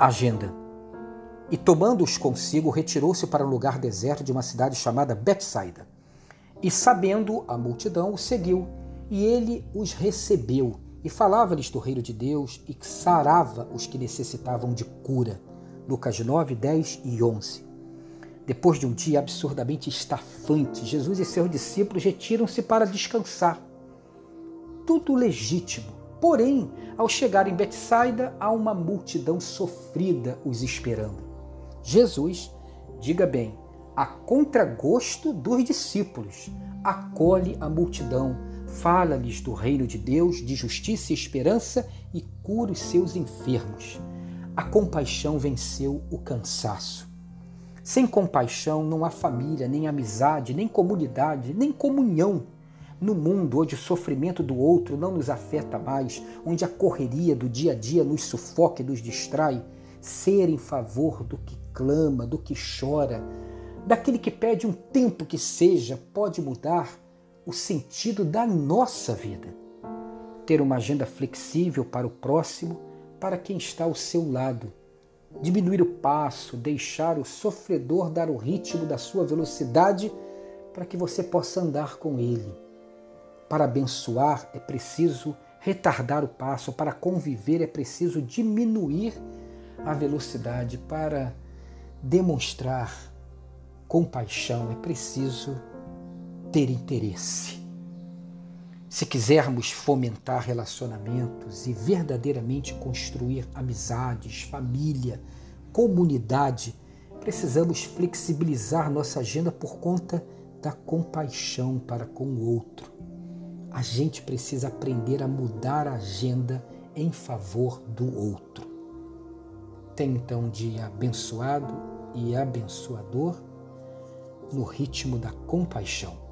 Agenda. E tomando-os consigo, retirou-se para um lugar deserto de uma cidade chamada Betsaida. E sabendo a multidão, o seguiu, e ele os recebeu, e falava-lhes do reino de Deus, e sarava os que necessitavam de cura. Lucas 9, 10 e 11. Depois de um dia absurdamente estafante, Jesus e seus discípulos retiram-se para descansar. Tudo legítimo. Porém, ao chegar em Betsaida, há uma multidão sofrida os esperando. Jesus, diga bem, a contragosto dos discípulos, acolhe a multidão, fala-lhes do reino de Deus, de justiça e esperança e cura os seus enfermos. A compaixão venceu o cansaço. Sem compaixão não há família, nem amizade, nem comunidade, nem comunhão. No mundo onde o sofrimento do outro não nos afeta mais, onde a correria do dia a dia nos sufoca e nos distrai, ser em favor do que clama, do que chora, daquele que pede um tempo que seja, pode mudar o sentido da nossa vida. Ter uma agenda flexível para o próximo, para quem está ao seu lado. Diminuir o passo, deixar o sofredor dar o ritmo da sua velocidade para que você possa andar com ele. Para abençoar é preciso retardar o passo, para conviver é preciso diminuir a velocidade, para demonstrar compaixão é preciso ter interesse. Se quisermos fomentar relacionamentos e verdadeiramente construir amizades, família, comunidade, precisamos flexibilizar nossa agenda por conta da compaixão para com o outro. A gente precisa aprender a mudar a agenda em favor do outro. Tenha então um dia abençoado e abençoador no ritmo da compaixão.